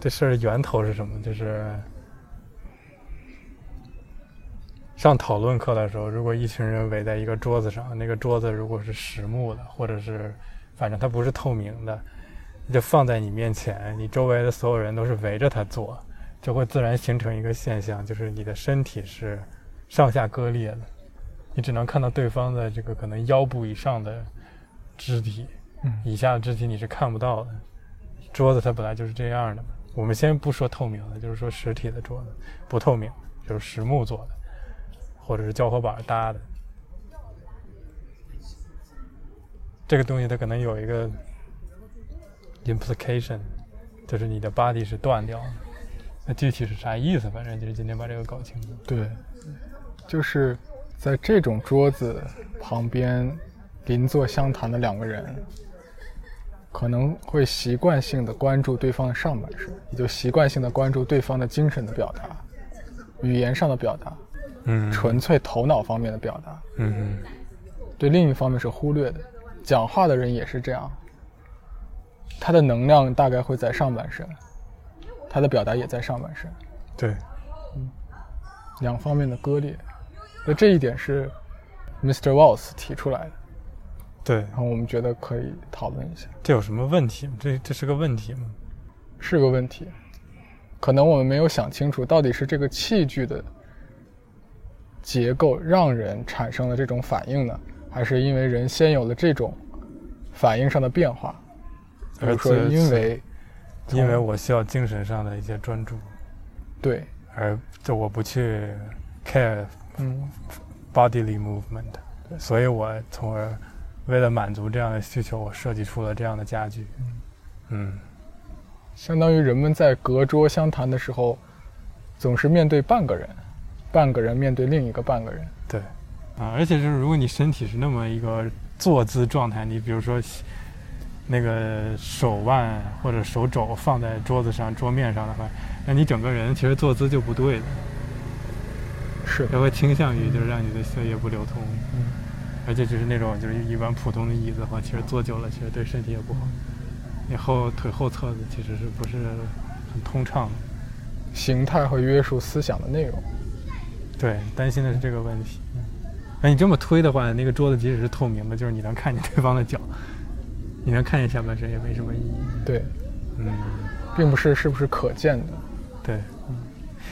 这事儿源头是什么？就是上讨论课的时候，如果一群人围在一个桌子上，那个桌子如果是实木的，或者是反正它不是透明的，就放在你面前，你周围的所有人都是围着它坐，就会自然形成一个现象，就是你的身体是上下割裂的，你只能看到对方的这个可能腰部以上的肢体，嗯以下的肢体你是看不到的。桌子它本来就是这样的嘛。我们先不说透明的，就是说实体的桌子，不透明，就是实木做的，或者是胶合板搭的。这个东西它可能有一个 implication，就是你的 body 是断掉的。那具体是啥意思？反正就是今天把这个搞清楚。对，就是在这种桌子旁边邻座相谈的两个人，可能会习惯性的关注对方的上半身，也就习惯性的关注对方的精神的表达、语言上的表达、嗯纯粹头脑方面的表达，嗯对另一方面是忽略的。讲话的人也是这样，他的能量大概会在上半身，他的表达也在上半身。对，嗯两方面的割裂。那这一点是 Mr. Walls 提出来的，对，然后我们觉得可以讨论一下，这有什么问题吗？这这是个问题吗？是个问题。可能我们没有想清楚，到底是这个器具的结构让人产生了这种反应呢，还是因为人先有了这种反应上的变化？比如说，因为因为我需要精神上的一些专注，对，而就我不去 care 嗯，bodily movement，所以我从而为了满足这样的需求，我设计出了这样的家具。嗯，相当于人们在隔桌相谈的时候，总是面对半个人，半个人面对另一个半个人。对，啊，而且就是如果你身体是那么一个坐姿状态，你比如说那个手腕或者手肘放在桌子上、桌面上的话，那你整个人其实坐姿就不对了，是的，它会倾向于就是让你的血液不流通。嗯，而且就是那种就是一般普通的椅子的话，其实坐久了其实对身体也不好。你后腿后侧的其实是不是很通畅的？形态和约束思想的内容。对，担心的是这个问题。那你这么推的话，那个桌子即使是透明的，就是你能看见对方的脚，你能看见下半身也没什么意义。对，嗯，并不是是不是可见的。对。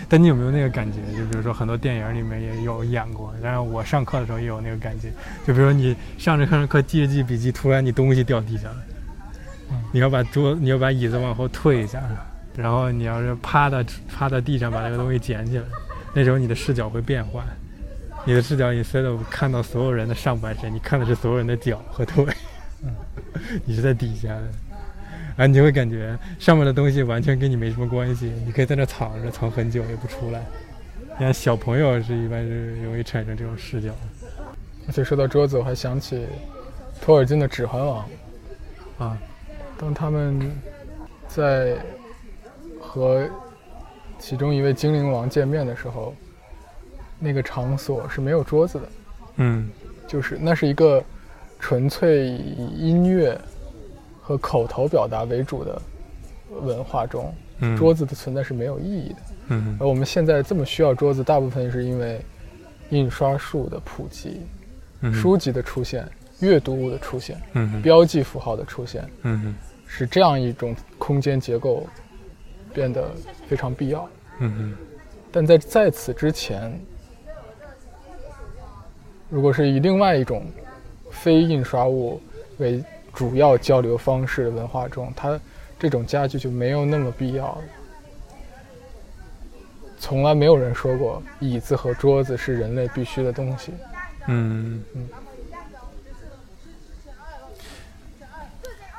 但你有没有那个感觉？就比如说很多电影里面也有演过，然后我上课的时候也有那个感觉。就比如说你上着上着课记着记笔记，突然你东西掉地下了，你要把桌你要把椅子往后退一下，然后你要是趴到趴到地上把那个东西捡起来，那时候你的视角会变换，你的视角 instead of 看到所有人的上半身，你看的是所有人的脚和腿，你是在底下的。啊，你就会感觉上面的东西完全跟你没什么关系，你可以在那藏着，藏很久也不出来。你看小朋友是一般是容易产生这种视角而且说到桌子，我还想起托尔金的《指环王》，啊，当他们在和其中一位精灵王见面的时候，那个场所是没有桌子的，嗯。就是那是一个纯粹以音乐和口头表达为主的文化中，嗯，桌子的存在是没有意义的。嗯。而我们现在这么需要桌子，大部分是因为印刷术的普及、嗯。书籍的出现、阅读物的出现、嗯。标记符号的出现，嗯。使这样一种空间结构变得非常必要。嗯。但在在此之前，如果是以另外一种非印刷物为主要交流方式的文化中，它这种家具就没有那么必要了。从来没有人说过椅子和桌子是人类必须的东西。嗯嗯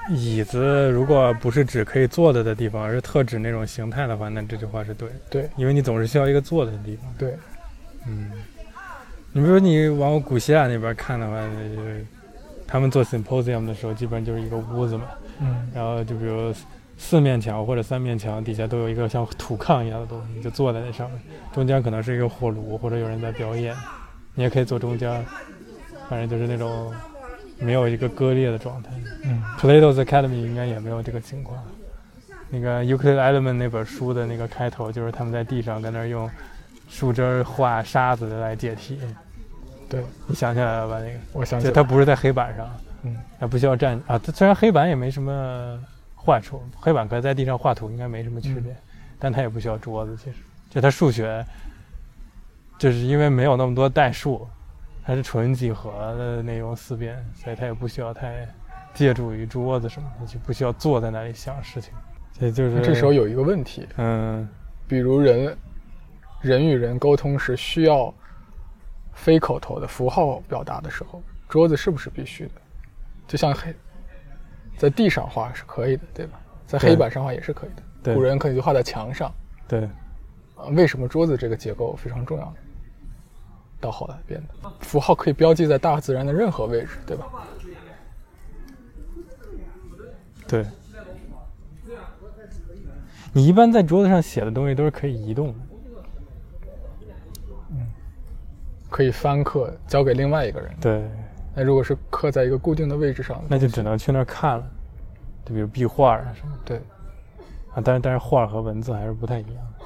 椅子如果不是指可以坐的的地方，而是特指那种形态的话，那这句话是对的，对因为你总是需要一个坐的地方。对，嗯，你比如说你往古希腊那边看的话，那就是他们做 symposium 的时候，基本上就是一个屋子嘛，嗯然后就比如四面墙或者三面墙底下都有一个像土炕一样的东西，你就坐在那上面，中间可能是一个火炉或者有人在表演，你也可以坐中间，反正就是那种没有一个割裂的状态。嗯 Plato's Academy 应该也没有这个情况。那个 Euclid Element 那本书的那个开头，就是他们在地上跟那儿用树枝儿画沙子来解题。对，你想起来了吧？那个，我想起来就它不是在黑板上，嗯，它不需要站啊。它虽然黑板也没什么坏处，黑板和在地上画图应该没什么区别，但它也不需要桌子。其实，就它数学，就是因为没有那么多代数，它是纯几何的内容思辨，所以它也不需要太借助于桌子什么的，就不需要坐在那里想事情。所以就是这时候有一个问题，嗯，比如人人与人沟通时需要非口头的符号表达的时候，桌子是不是必须的？就像黑在地上画是可以的，对吧？在黑板上画也是可以的。对古人可以就画在墙上。对，啊，为什么桌子这个结构非常重要？到后来变的符号可以标记在大自然的任何位置，对吧？对。你一般在桌子上写的东西都是可以移动的，可以翻刻交给另外一个人。对，那如果是刻在一个固定的位置上，那就只能去那儿看了，就比如壁画啊什么对，啊，但是但是画和文字还是不太一样的，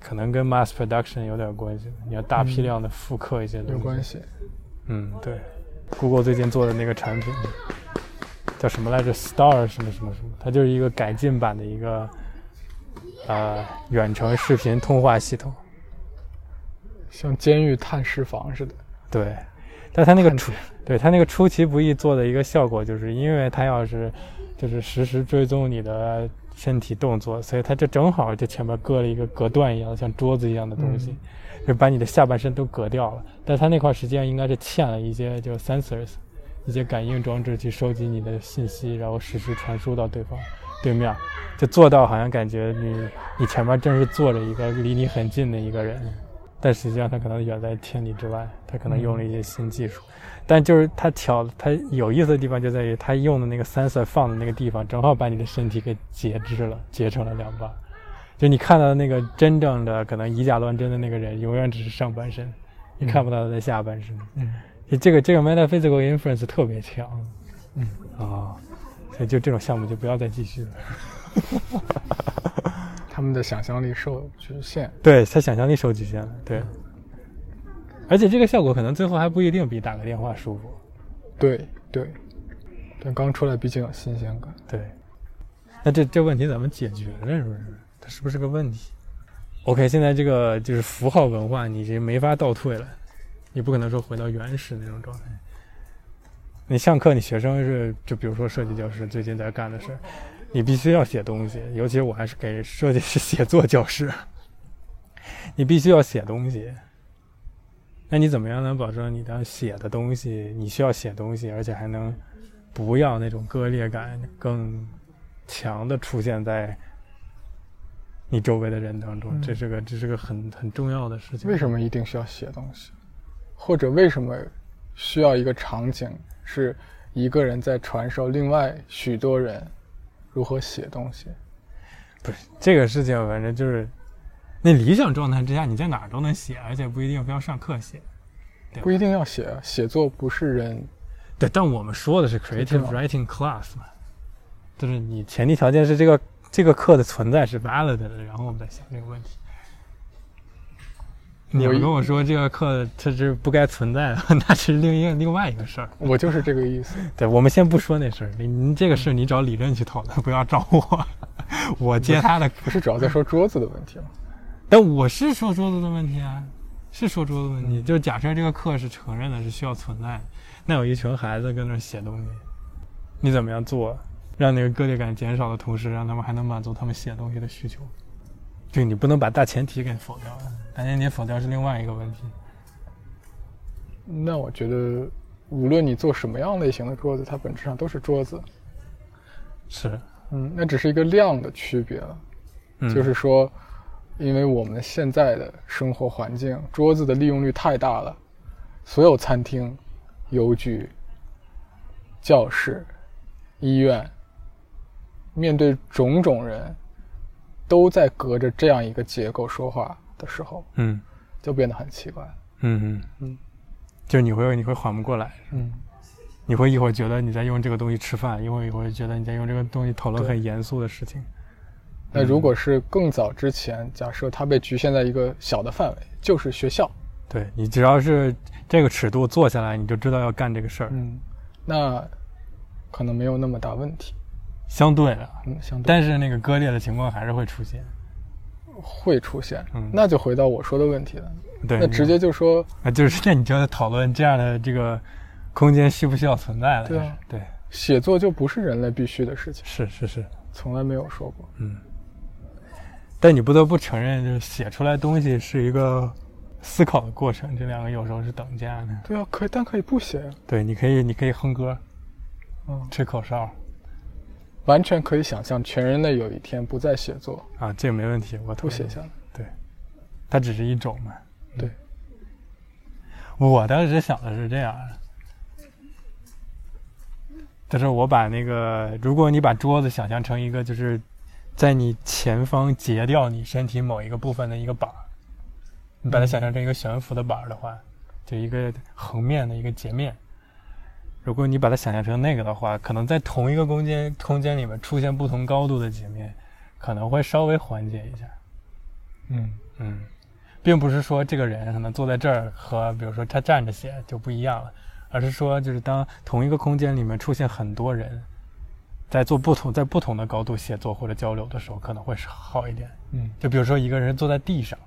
可能跟 mass production 有点关系，你要大批量的复刻一些东西。有关。系。嗯，对，Google 最近做的那个产品叫什么来着？Star 什么什么什么，它就是一个改进版的一个呃远程视频通话系统。像监狱探视房似的。对，但他那个出，对他那个出其不意做的一个效果，就是因为他要是就是实时追踪你的身体动作，所以他就正好就前面搁了一个隔断一样的像桌子一样的东西，就把你的下半身都隔掉了。但他那块实际上应该是嵌了一些就 sensors，一些感应装置去收集你的信息，然后实时传输到对方对面，就做到好像感觉你你前面正是坐着一个离你很近的一个人。但实际上，他可能远在千里之外，他可能用了一些新技术。但就是他巧，他有意思的地方就在于，他用的那个 sensor 放的那个地方，正好把你的身体给截肢了，截成了两半。就你看到的那个真正的可能以假乱真的那个人，永远只是上半身，你看不到他的下半身。嗯，这个这个 metaphysical inference 特别强。嗯啊，所以就这种项目就不要再继续了。他们的想象力受局限。对他想象力受局限了，对。而且这个效果可能最后还不一定比打个电话舒服。对对，但刚出来毕竟有新鲜感。对。那这这问题怎么解决呢？是不是？它是不是个问题？OK，现在这个就是符号文化，你这没法倒退了，你不可能说回到原始那种状态。你上课，你学生是就比如说设计教师最近在干的事儿，你必须要写东西，尤其我还是给设计师写作教师，你必须要写东西。那你怎么样能保证你的写的东西，你需要写东西，而且还能不要那种割裂感更强的出现在你周围的人当中？嗯这是个这是个很很重要的事情。为什么一定需要写东西？或者为什么需要一个场景是一个人在传授另外许多人如何写东西？不是这个事情，反正就是那理想状态之下，你在哪儿都能写，而且不一定非要上课写。对不一定要写，啊写作不是人对，但我们说的是 creative writing class 嘛，就是你前提条件是这个这个课的存在是 valid 的，然后我们再想这个问题。你要跟我说这个课它是不该存在的，那是另一个另外一个事儿。我就是这个意思。对，我们先不说那事儿，你你这个事儿你找理论去讨论，不要找我，我接他的。不是主要在说桌子的问题吗？但我是说桌子的问题啊，是说桌子问题。就是假设这个课是承认的，是需要存在的，那有一群孩子跟那儿写东西，你怎么样做，让那个割裂感减少的同时，让他们还能满足他们写东西的需求？就你不能把大前提给否掉了，大前提否掉是另外一个问题。那我觉得，无论你做什么样类型的桌子，它本质上都是桌子。是，嗯，那只是一个量的区别了。嗯、就是说，因为我们现在的生活环境，桌子的利用率太大了，所有餐厅、邮局、教室、医院，面对种种人，都在隔着这样一个结构说话的时候，嗯。就变得很奇怪。嗯嗯。嗯，就你会你会缓不过来，嗯，你会一会儿觉得你在用这个东西吃饭，一会儿一会儿觉得你在用这个东西讨论很严肃的事情。那如果是更早之前，假设它被局限在一个小的范围，就是学校，对你只要是这个尺度做下来，你就知道要干这个事儿。嗯，那可能没有那么大问题。相对的，嗯，相对但是那个割裂的情况还是会出现。会出现。嗯那就回到我说的问题了，对，那直接就说啊，就是那你就在讨论这样的这个空间需不需要存在了。对啊对，写作就不是人类必须的事情，是是是，从来没有说过。嗯。但你不得不承认，就是写出来东西是一个思考的过程，这两个有时候是等价的。对啊，可以，但可以不写呀，对，你可以你可以哼歌，嗯，吹口哨完全可以想象全人类有一天不再写作，啊，这个没问题，我同意不写下来。对，它只是一种嘛。嗯对，我当时想的是这样的，就是我把那个，如果你把桌子想象成一个，就是在你前方截掉你身体某一个部分的一个板儿，你把它想象成一个悬浮的板儿的话，就一个横面的一个截面。如果你把它想象成那个的话，可能在同一个空间空间里面出现不同高度的截面，可能会稍微缓解一下。嗯嗯，并不是说这个人可能坐在这儿和比如说他站着写就不一样了，而是说就是当同一个空间里面出现很多人，在做不同在不同的高度写作或者交流的时候，可能会好一点。嗯就比如说一个人坐在地上，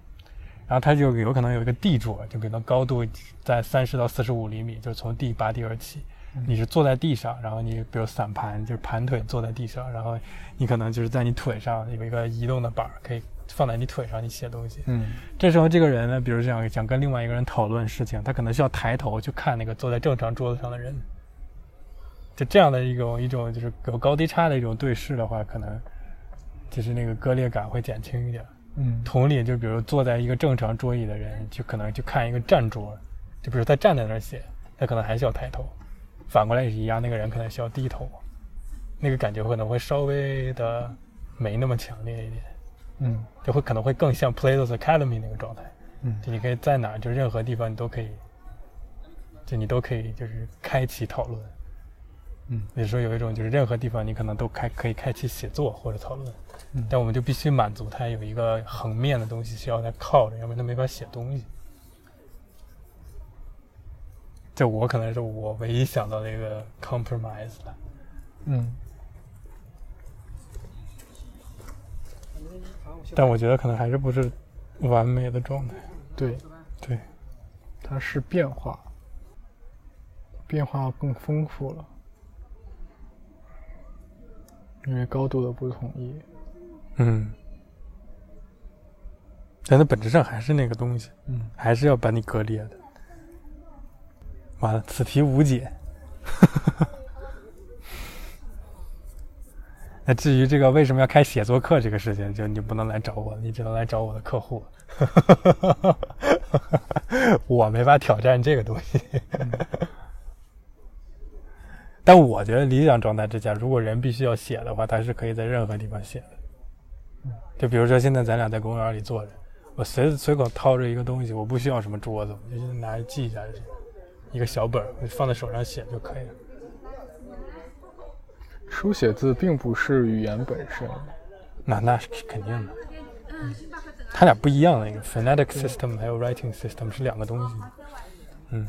然后他就有可能有一个地桌，就比如高度在三十到四十五厘米，就是从地拔地而起。你是坐在地上，然后你比如散盘，就是盘腿坐在地上，然后你可能就是在你腿上有一个移动的板儿，可以放在你腿上，你写东西。嗯这时候这个人呢，比如想想跟另外一个人讨论事情，他可能需要抬头去看那个坐在正常桌子上的人。就这样的一种一种就是有高低差的一种对视的话，可能就是那个割裂感会减轻一点。嗯同理，就比如坐在一个正常桌椅的人，就可能就看一个站桌，就比如他站在那儿写，他可能还需要抬头。反过来也是一样，那个人可能需要低头，那个感觉可能会稍微的没那么强烈一点。嗯就会可能会更像 Plato's Academy 那个状态，嗯就你可以在哪儿，就任何地方你都可以，就你都可以就是开启讨论。嗯，比如说有一种就是任何地方你可能都开可以开启写作或者讨论，嗯但我们就必须满足它有一个横面的东西需要它靠着，要不然它没法写东西。这我可能是我唯一想到的一个 compromise 了。嗯但我觉得可能还是不是完美的状态。对，对，它是变化，变化更丰富了，因为高度的不统一。嗯，但它本质上还是那个东西，嗯还是要把你割裂的。完了，此题无解。那至于这个为什么要开写作课这个事情，就你不能来找我，你只能来找我的客户。我没法挑战这个东西。但我觉得理想状态之下，如果人必须要写的话，他是可以在任何地方写的。就比如说现在咱俩在公园里坐着，我随随口掏着一个东西，我不需要什么桌子，我就拿着记一下就行，一个小本儿我放在手上写就可以了。书写字并不是语言本身，那那是肯定的，嗯它俩不一样的，一个 phonetic system 还有 writing system 是两个东西。嗯，